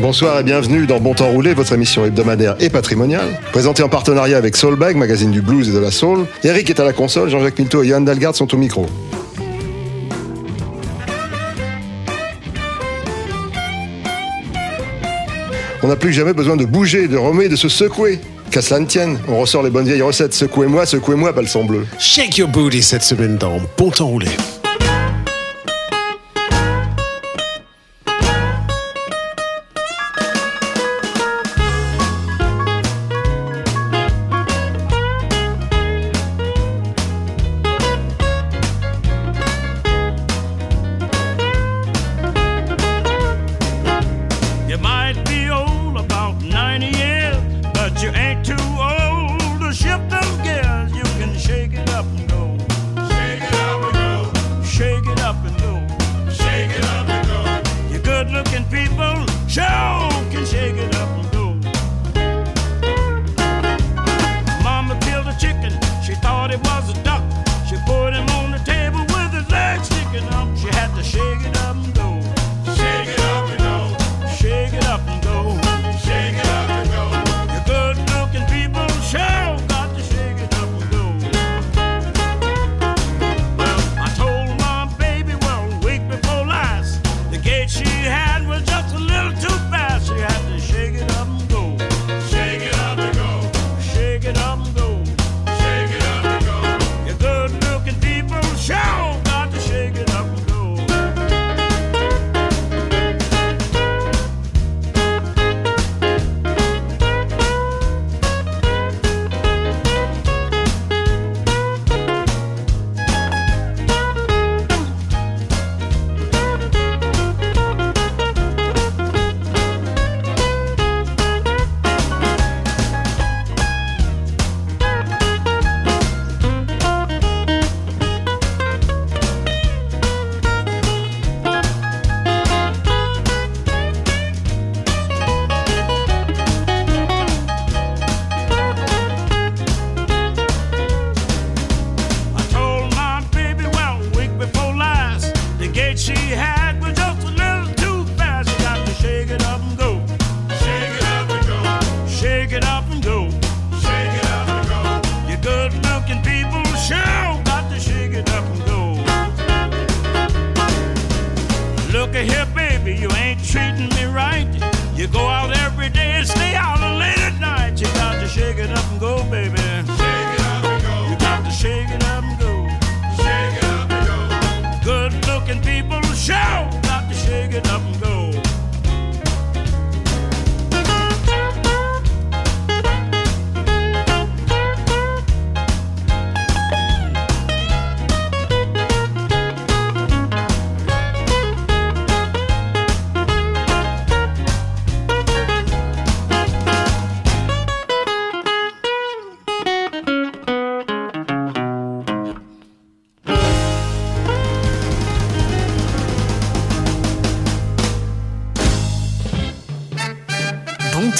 Bonsoir et bienvenue dans Bon Temps Roulé, votre émission hebdomadaire et patrimoniale. Présentée en partenariat avec Soulbag, magazine du blues et de la soul, Eric est à la console, Jean-Jacques Pinto et Yann Dalgard sont au micro. On n'a plus que jamais besoin de bouger, de remuer, de se secouer. Qu'à cela ne tienne, on ressort les bonnes vieilles recettes. Secouez-moi, secouez-moi, balsan bleu. Shake your booty cette semaine dans Bon Temps Roulé. shout, got to shake it up and go.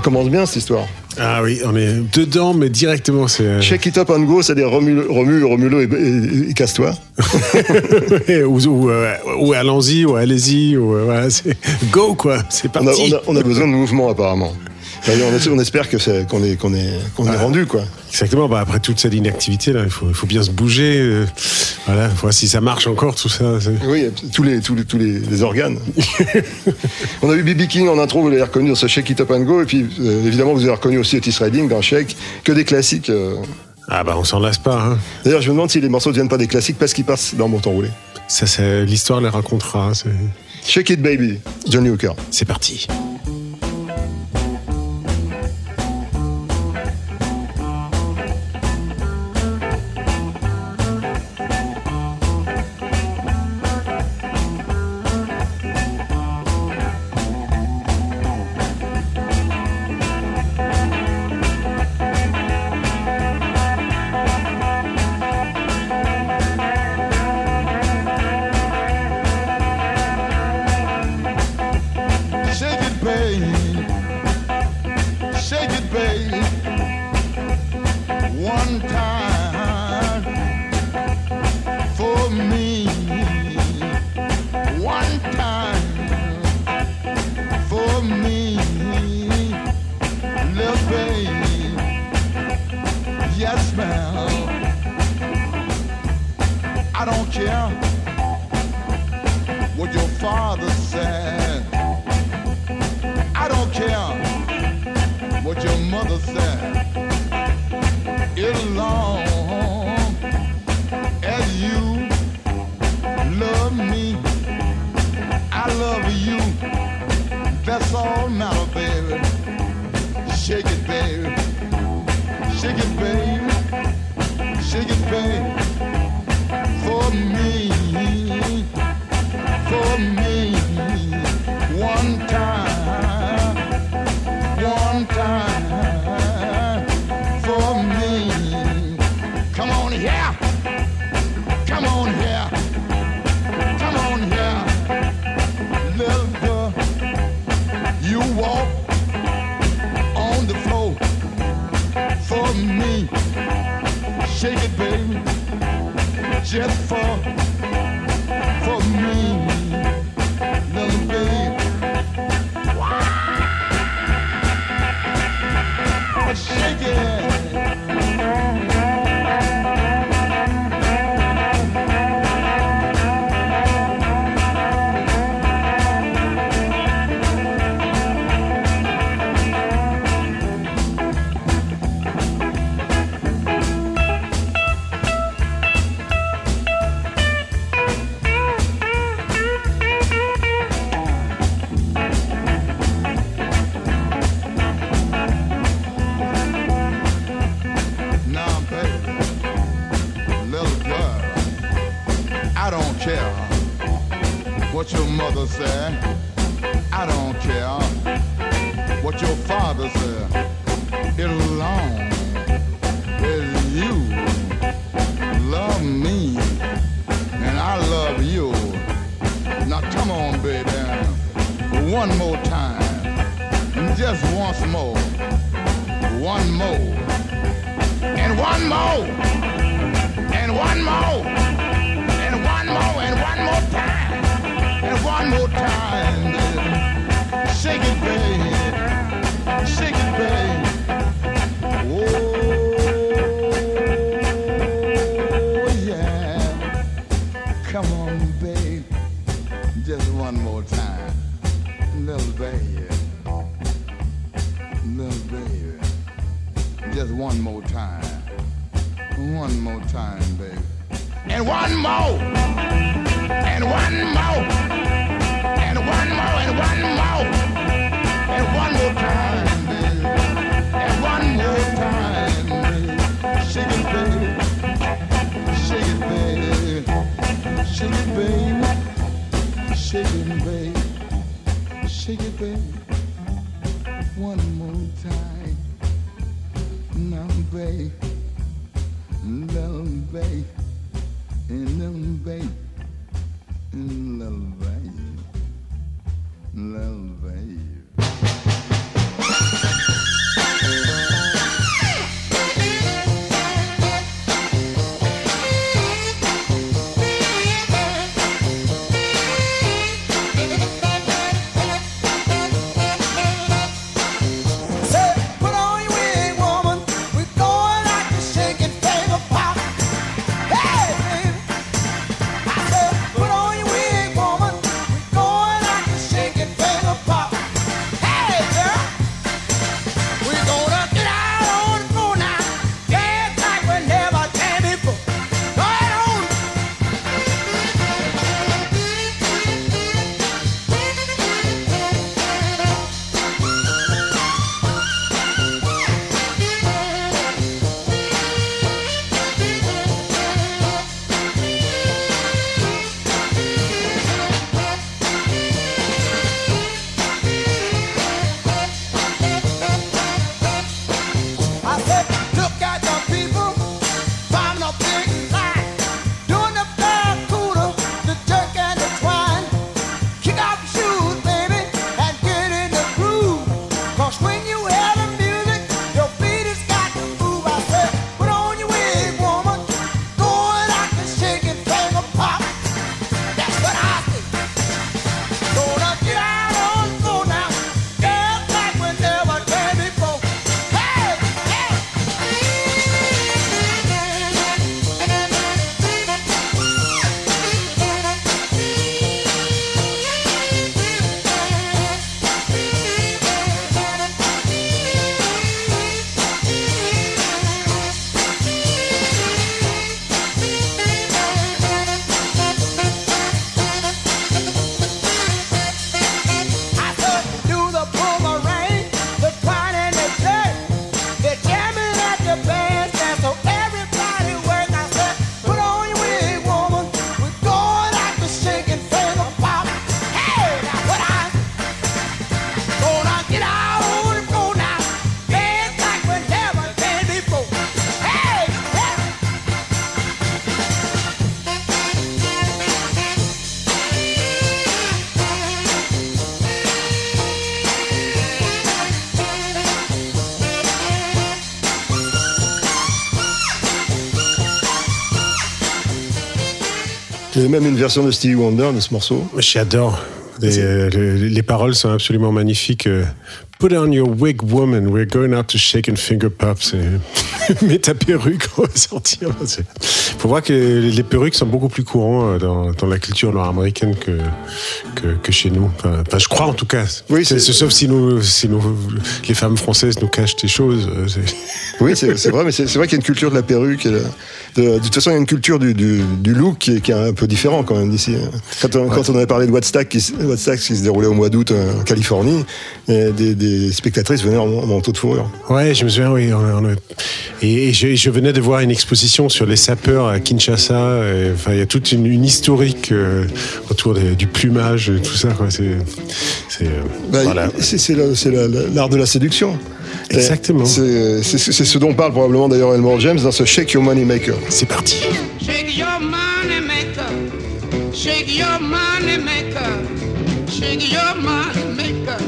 Ça commence bien cette histoire. Ah oui, on est dedans, mais directement, c'est. euh, Shake it up and go, c'est-à-dire remue, remue, remue-le et, et- et casse-toi. ou, ou, euh, ou allons-y, ou allez-y, ou euh, voilà, c'est go quoi, c'est On a, parti. on a- on a besoin de mouvement apparemment. On, es- on espère que c'est- qu'on est, qu'on est, qu'on est rendu quoi. Exactement, bah, après toute cette inactivité, là, il faut, il faut bien se bouger. euh, voilà, voir si ça marche encore, tout ça. Oui, tous les, tous les, tous les, les organes. on a eu BB King en intro, vous l'avez reconnu dans ce Shake It Up and Go, et puis euh, évidemment vous avez reconnu aussi Otis Redding dans Shake, que des classiques. euh. Ah bah on s'en lasse pas. Hein. D'ailleurs, je me demande si les morceaux ne deviennent pas des classiques parce qu'ils passent dans mon temps roulé. Ça, c'est l'histoire les racontera. c'est- Shake It Baby, Johnny Hooker. C'est parti. It long as you love me and I love you. Now come on, baby, one more time, just once more, one more and one more, and one more, and one more, and one more time, and one more time. Shake it, baby, baby, little baby. Just one more time. One more time, baby. And one more. And one more. And one more. And one more. And one more time, baby. And one more time, baby. Shake it, baby. Shake it, baby. Shake it, baby. Shake it, baby. Shake it, baby. one more time. Now, babe, love, babe, love, babe, love, babe, love, babe. Même une version de Stevie Wonder de ce morceau. J'adore. Les, euh, le- les paroles sont absolument magnifiques. euh. Put on your wig, woman. We're going out to shake and finger pop. C'est- Mets ta perruque, on va sortir. Faut voir que les perruques sont beaucoup plus courants euh, dans, dans la culture nord-américaine que, que, que chez nous. Enfin, enfin, je crois en tout cas. Oui, C'est- sauf si, nous, si nous, les femmes françaises nous cachent des choses. euh, Oui, c'est vrai, mais c'est vrai qu'il y a une culture de la perruque. et de, de- de toute façon, il y a une culture du, du, du look qui est, qui est un peu différent quand même d'ici. Quand, on- quand on avait parlé de Woodstock qui, se- Woodstock qui se déroulait au mois d'août euh, en Californie, et des, des spectatrices venaient en, en manteau de fourrure. Ouais, je me souviens, oui. on a- on a- et et je, je venais de voir une exposition sur les sapeurs à Kinshasa. et, Enfin, il y a toute une, une historique euh, autour des- du plumage et tout ça. quoi. C'est, Bah, voilà. La- l'art de la séduction. Exactement. C'est ce dont parle probablement d'ailleurs Elmore James dans ce Shake Your Money Maker. C'est parti. Shake your money maker. Shake your money maker. Shake your money maker.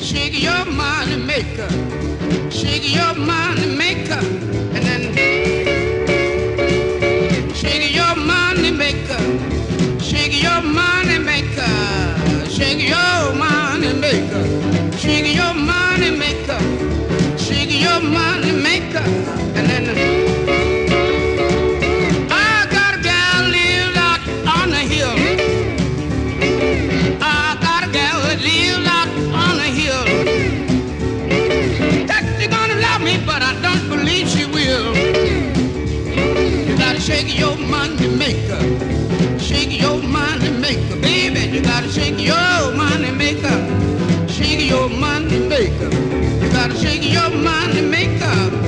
Shake your money maker. Shake your money maker. Your money maker. Shake your money maker. Shake your money maker. Shake your money maker. And then shake your money maker maker, baby. You gotta shake your money maker. Shake your money maker. You gotta shake your money maker.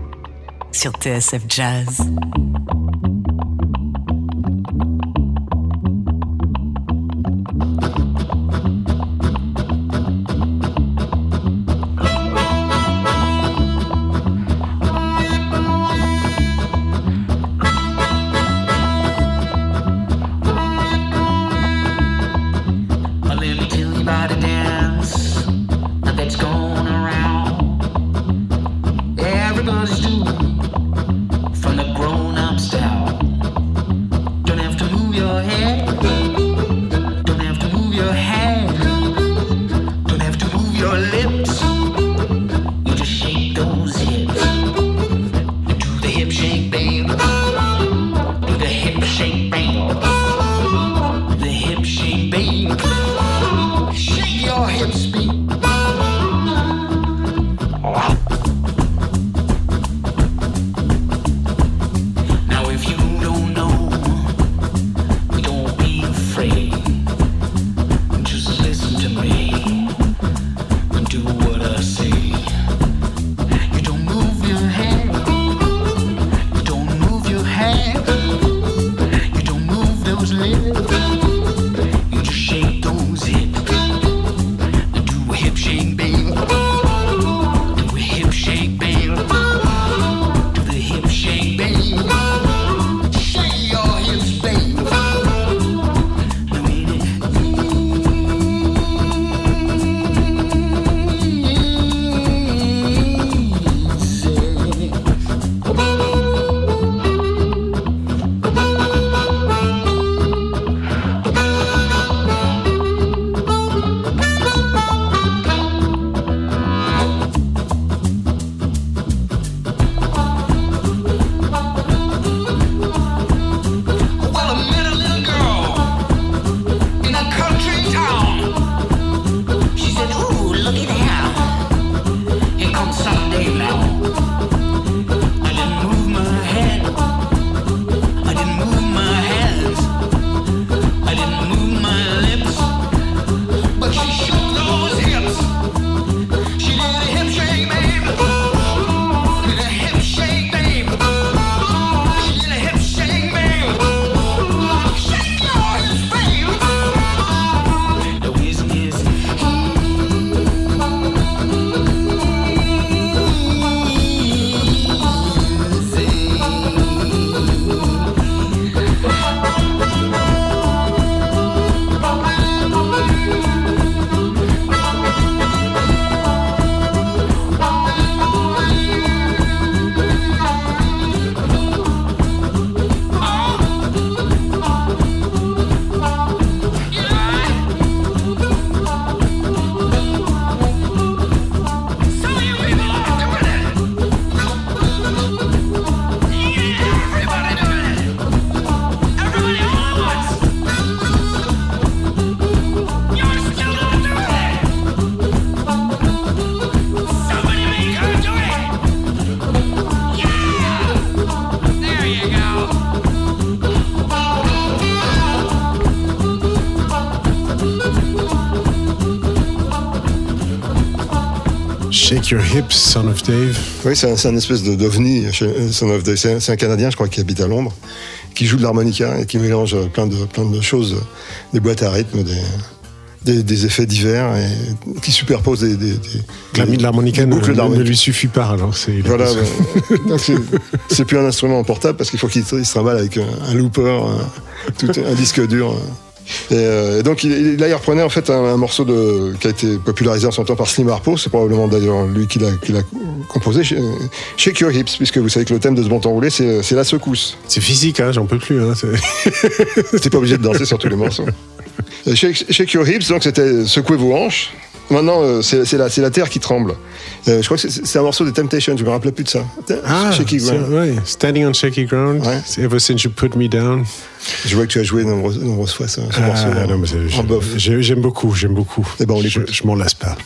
sur TSF Jazz. Of Dave. Oui, c'est un, espèce de d'ovni. chez- Son of Dave. C'est un, Canadien, je crois, qui habite à Londres, qui joue de l'harmonica et qui mélange plein de, plein de choses, des boîtes à rythme, des, des, des effets divers et qui superpose des. des, des- de l'harmonica ne, ne- lui suffit pas. Alors c'est, Voilà, c'est- plus un instrument portable parce qu'il faut qu'il il se trimballe avec un, un looper, un, tout, un disque dur. Et, euh, et donc il, là, il reprenait en fait un, un morceau de, qui a été popularisé en son temps par Slim Harpo. C'est probablement d'ailleurs lui qui l'a composé. Sh- Shake Your Hips, puisque vous savez que le thème de ce bon temps roulé, c'est, c'est la secousse. C'est physique, hein, j'en peux plus. Hein, T'es pas obligé de danser sur tous les morceaux. Euh, Shake, shake Your Hips, donc c'était secouer vos hanches. Maintenant, euh, c'est, la, terre qui tremble. Euh, je crois que c'est, un morceau de Temptation, je me rappelais plus de ça. Ah, Shaky Ground. ouais, Standing on Shaky Ground. Ouais. Ever Since You Put Me Down. Je vois que tu as joué nombreuses, nombreuses fois ce, ce Ah, morceau. non, mais j'aime- beaucoup, j'aime beaucoup. Eh ben, on je, je m'en lasse pas.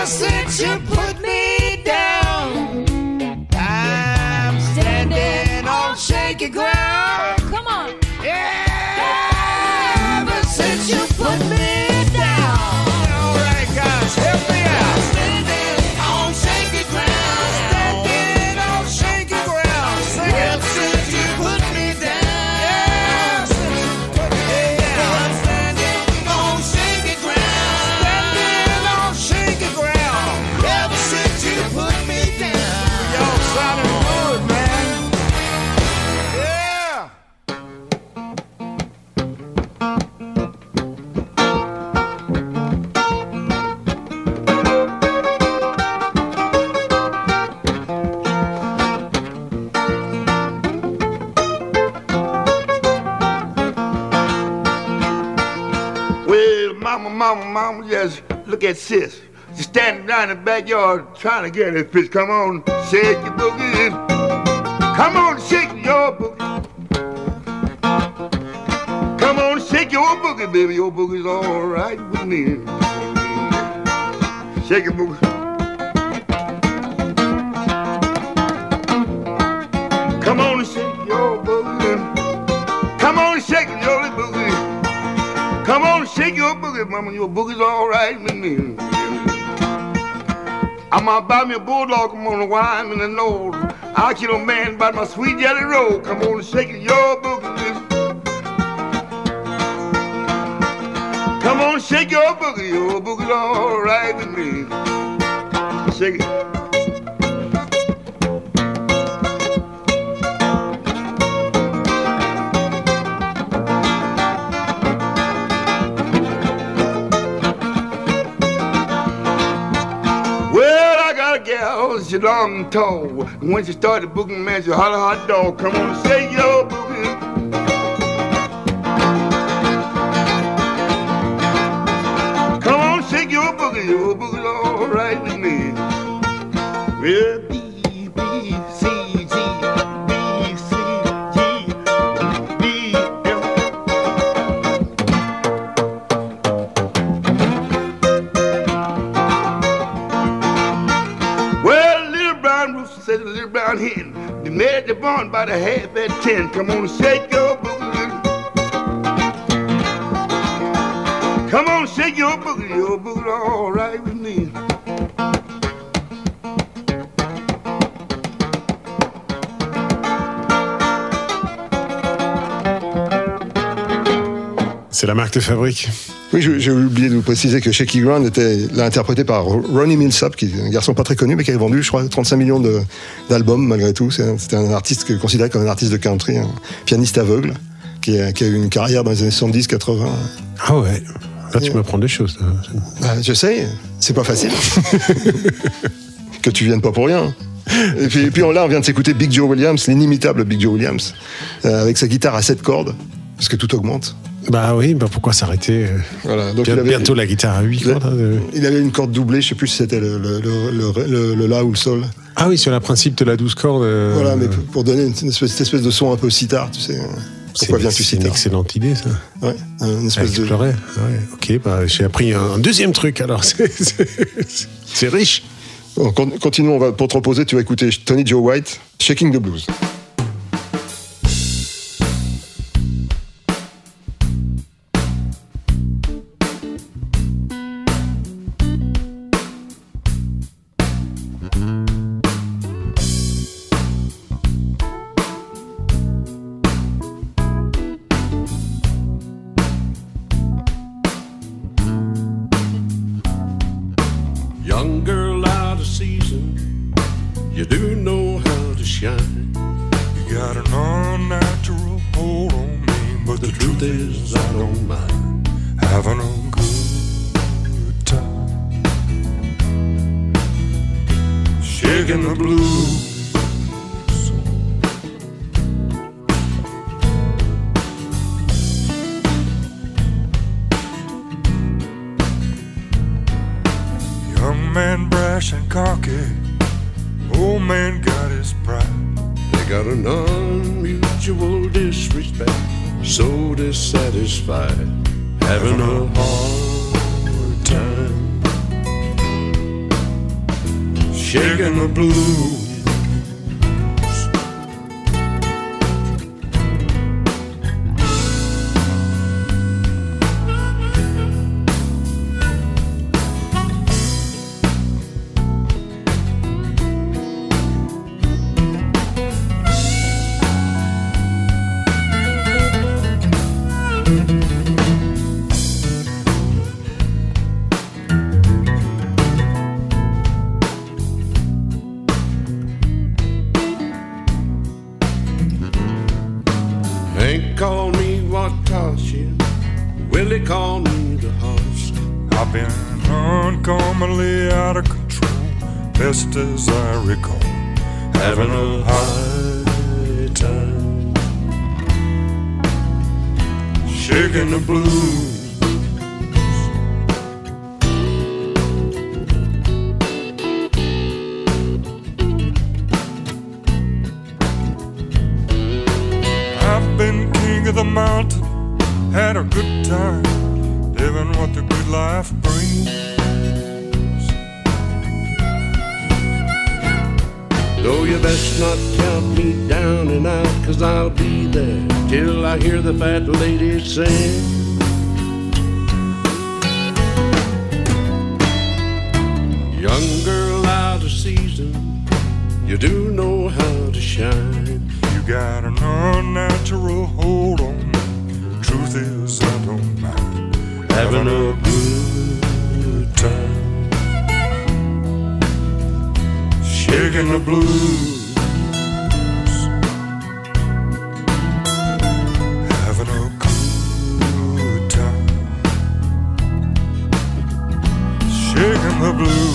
Ever since you put me down, I'm standing on shaky ground. Come on. Ever since you put me just look at sis. She's standing down in the backyard trying to get this fish. Come on, shake your boogie. Come on, shake your boogie. Come on, shake your boogie, baby. Your boogie's all right with me. Shake your boogie. Boogie, mama. Your boogie's all right with me. I'm gonna buy me a bulldog. I'm gonna wine in the nose. I'll kill a man by my sweet jelly roll. Come on, and shake it, your boogie. Come on, shake your boogie. Your boogie's all right with me. Shake it. She long and tall. And when she started booking, man, she holler hot dog. Come on, shake your boogie. Come on, shake your boogie, your boogie's all right with me. Well, barn by the ten. Come on, shake la marque de fabrique. Oui, j'ai oublié de vous préciser que Shaky Ground était là, interprété par Ronnie Millsap, qui est un garçon pas très connu, mais qui a vendu, je crois, 35 millions d'albums malgré tout. C'est un- C'était un artiste que- considéré comme un artiste de country, un pianiste aveugle, qui a, qui a eu une carrière dans les années 70-80. Ah ouais. Là, tu m'apprends des choses. Bah, je sais, c'est pas facile. que tu viennes pas pour rien. Et puis, et puis on- là, on vient de s'écouter Big Joe Williams, l'inimitable Big Joe Williams, euh, avec sa guitare à 7 cordes, parce que tout augmente. Bah oui, bah pourquoi s'arrêter euh, Voilà, donc bien- il avait- Bientôt la guitare à 8 il a- cordes. hein, de- Il avait une corde doublée, je sais plus si c'était le, le, le, le- le- le la ou le sol. Ah oui, sur le principe de la 12 cordes. euh, Voilà, mais pour- donner une, espèce, cette espèce de son un peu sitar, tu sais. euh, c'est Pourquoi viens-tu C'est une excellente idée, ça. Ouais, une espèce de. Ouais, ok, bah, j'ai appris un, un deuxième truc alors. C'est- riche. Bon, continuons, on va, pour te reposer, tu vas écouter Tony Joe White, Shaking the Blues. Dissatisfied, having a hard time. Shaking the blues. You do know how to shine. You got an unnatural hold on me. Truth is, I don't mind Having a good time. shaking the blues. Having a good time. Shaking the blues.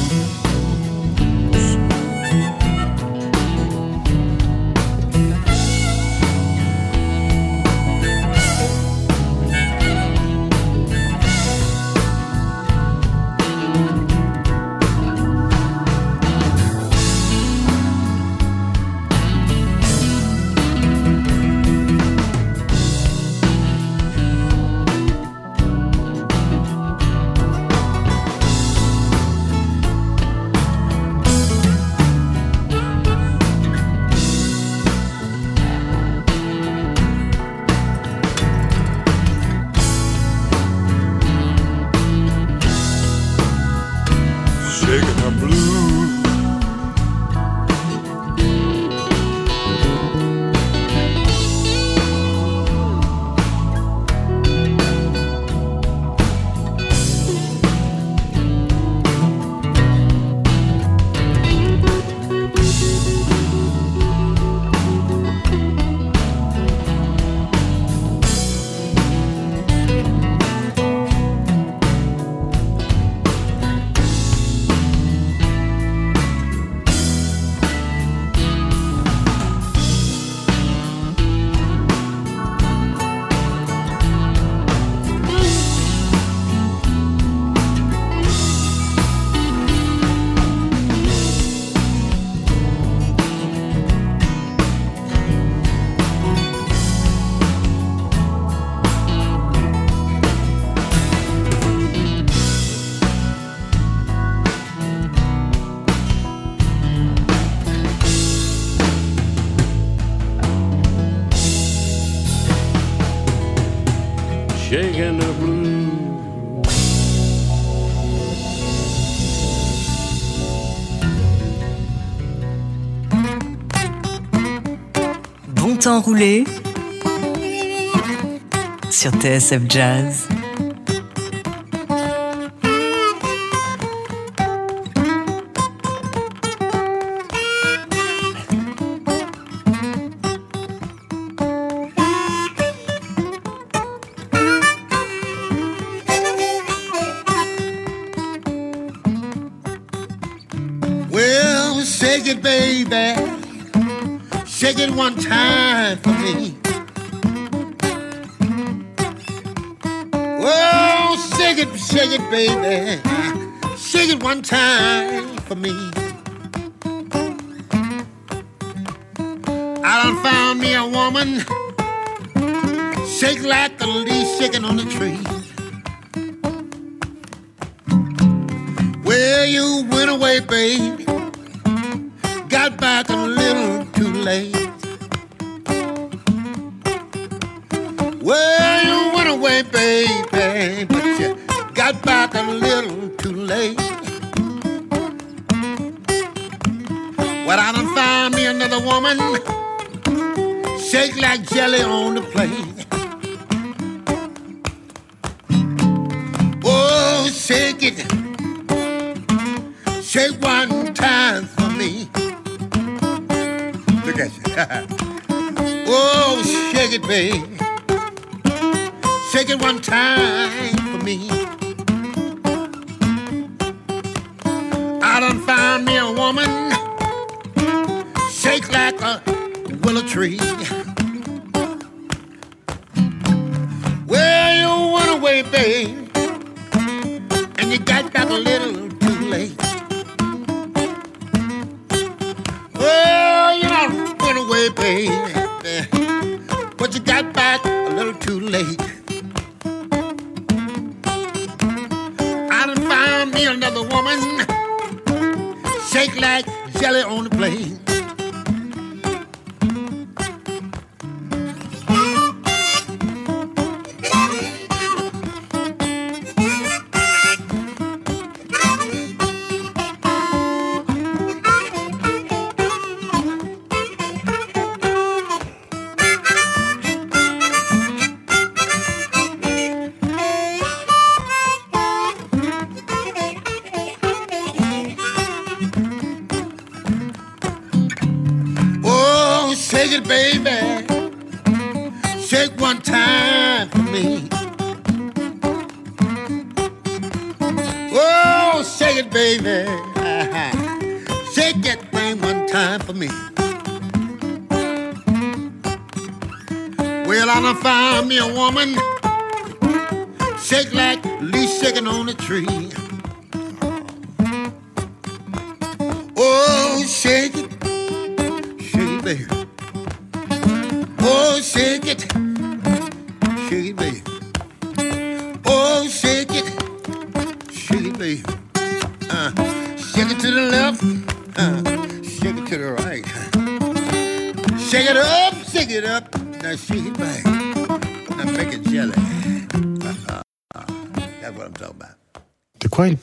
enroulé sur TSF Jazz. Time for me. I done found me a woman. Shake like the leaf shaking on the tree. Well, you went away, baby. Got back a little too late. Well, you went away, baby, but you got back a little too late. Well, I done found me another woman. Shake like jelly on the plate. Oh, shake it. Shake one time for me. Look at you. oh, shake it, baby. Shake it one time for me. I done found me a woman. Shake like a willow tree. Well, you went away, babe. And you got back a little too late. Well, you done went away, baby. But you got back a little too late. I done found me another woman. Shake like jelly on the plate.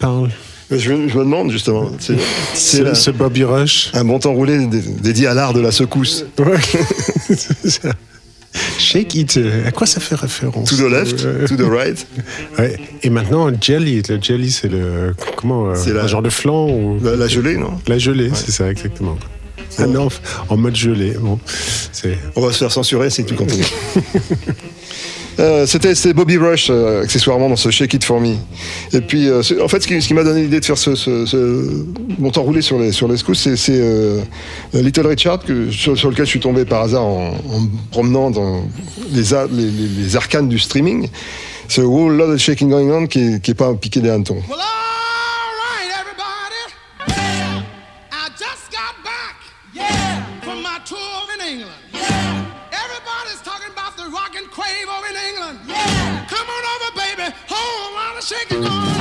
Parle Je, je me demande justement. C'est Bobby Rush. un bon temps roulé dé- dédié à l'art de la secousse. Ouais. C'est ça. Shake it. euh, À quoi ça fait référence To the left, Euh, to the right. ouais. Et maintenant, jelly. Le jelly, c'est le. Comment euh, C'est la- Un genre de flan ou... La, la gelée, non? La gelée, c'est ça, exactement. Ah non, en mode gelée. Bon. On va se faire censurer si tu continues. Euh, C'était Bobby Rush, euh, accessoirement, dans ce Shake It For Me. Et puis, euh, en fait, ce qui, m'a donné l'idée de faire ce, ce, ce montant roulé sur les, sur les secousses, c'est Little Richard, que, sur, sur lequel je suis tombé par hasard en, en me promenant dans les, les, les- les arcanes du streaming. Ce Whole Lot of Shaking Going On qui est, qui est pas piqué des hannetons. Well, shaking going on.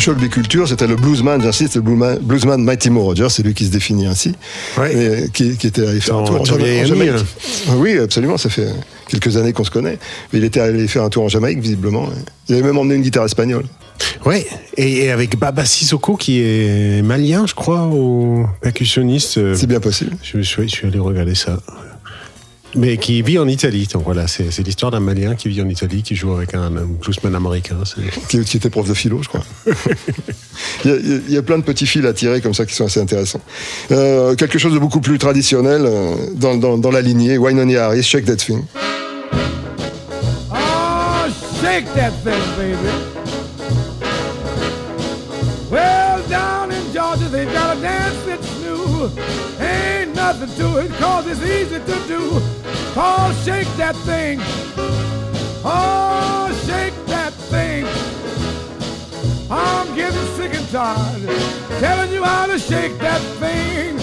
Choc des cultures, c'était le bluesman, j'insiste, le bluesman, bluesman Mighty Moe Rogers, c'est lui qui se définit ainsi, et qui, qui était allé faire un tour en, Jamaïque. Oui, absolument, ça fait quelques années qu'on se connaît. Mais il était allé faire un tour en Jamaïque, visiblement. Il avait même emmené une guitare espagnole. Ouais, et, avec Baba Sissoko qui est malien, je crois, au percussionniste. C'est bien possible. Je suis allé regarder ça. Mais qui vit en Italie. Donc voilà, c'est l'histoire d'un malien qui vit en Italie, qui joue avec un, un bluesman américain. Qui, qui était prof de philo, je crois. il, y a, il y a plein de petits fils à tirer comme ça qui sont assez intéressants. Euh, quelque chose de beaucoup plus traditionnel euh, dans, dans, dans la lignée, Wynonie Harris, Shake That Thing. Oh, shake that thing, baby. Well, down in Georgia, they've got a dance that's new. Ain't nothing to it, cause it's easy to do. Oh, shake that thing. Oh, shake that thing. I'm getting sick and tired telling you how to shake that thing.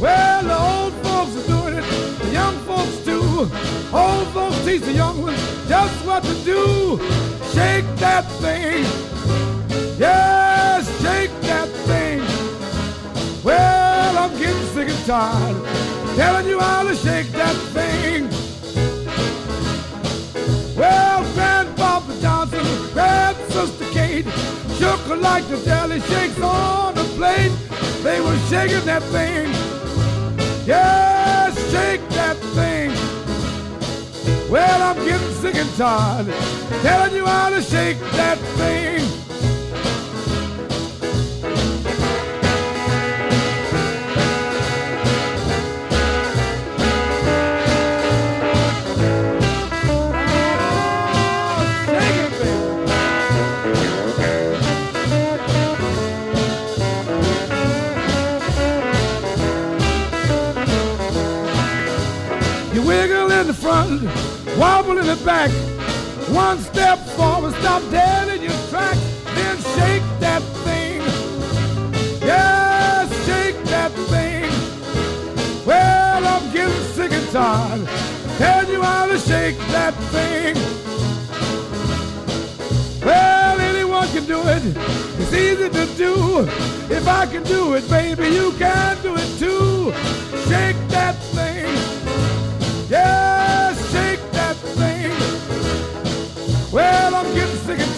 Well, the old folks are doing it, the young folks too. Old folks teach the young ones just what to do. Shake that thing. Yes, shake that thing. Well, I'm getting sick and tired. Telling you how to shake that thing. Well, Grandpapa Johnson, Grand Sister Kate, shook her like the jelly shakes on the plate. They were shaking that thing. Yeah, shake that thing. Well, I'm getting sick and tired. Telling you how to shake that thing. In the front, wobble in the back. One step forward, stop dead in your track. Then shake that thing. Yeah, shake that thing. Well, I'm getting sick and tired. Tell you how to shake that thing. Well, anyone can do it. It's easy to do. If I can do it, baby, you can do it too. Shake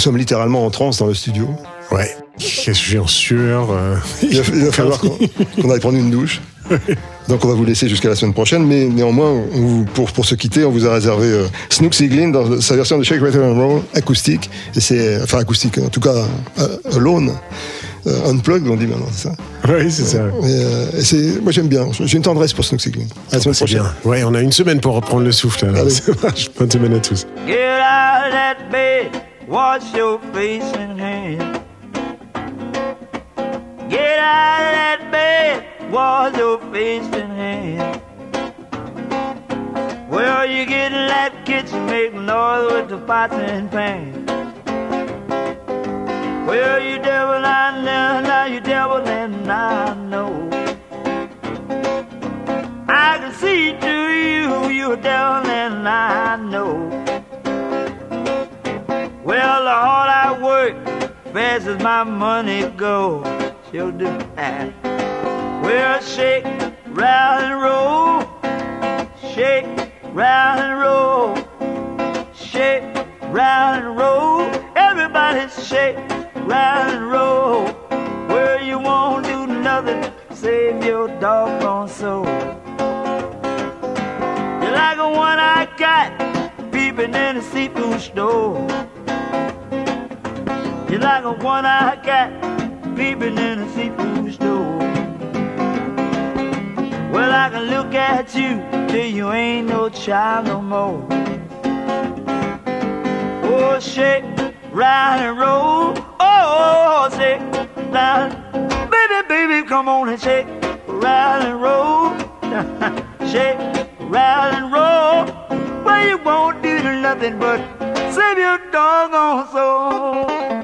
Nous sommes littéralement en transe dans le studio. Ouais. Qu'est-ce que je suis en sueur. euh. Il va, il va falloir qu'on qu'on aille prendre une douche. Donc on va vous laisser jusqu'à la semaine prochaine, mais néanmoins, on vous- pour, pour se quitter, on vous a réservé euh, Snook Siglin dans sa version de Shake, Rattle and Roll acoustique, et c'est enfin acoustique, en tout cas euh, alone, euh, unplugged on dit maintenant, c'est ça? Oui, c'est ça. Et, euh, et c'est, moi j'aime bien, j'ai une tendresse pour Snook Siglin. À la semaine C'est prochaine. bien. Ouais, on a une semaine pour reprendre le souffle. alors. Allez. Ça marche. Bonne semaine à tous. Get out of that bed, wash your face and hands. Get out of that bed, wash your face and hands. Well, you get in that kitchen, make noise with the pots and pans. Well, you devil, I know, now you devil, and I know. I can see through you, you devil, and I know. Well, the harder I work, fast as my money goes, she'll do that. Well, shake, round and roll, shake, round and roll, shake, round and roll. Everybody shake, round and roll. Well, you won't do nothing, save your doggone soul. You're like a one I got peeping in a seafood store. You're like a one-eyed cat peeping in a seafood store. Well, I can look at you till you ain't no child no more. Oh, shake, round and roll. Oh, shake, round. Baby, baby, come on and shake, round and roll. shake, round and roll. Well, you won't do nothing but save your doggone soul.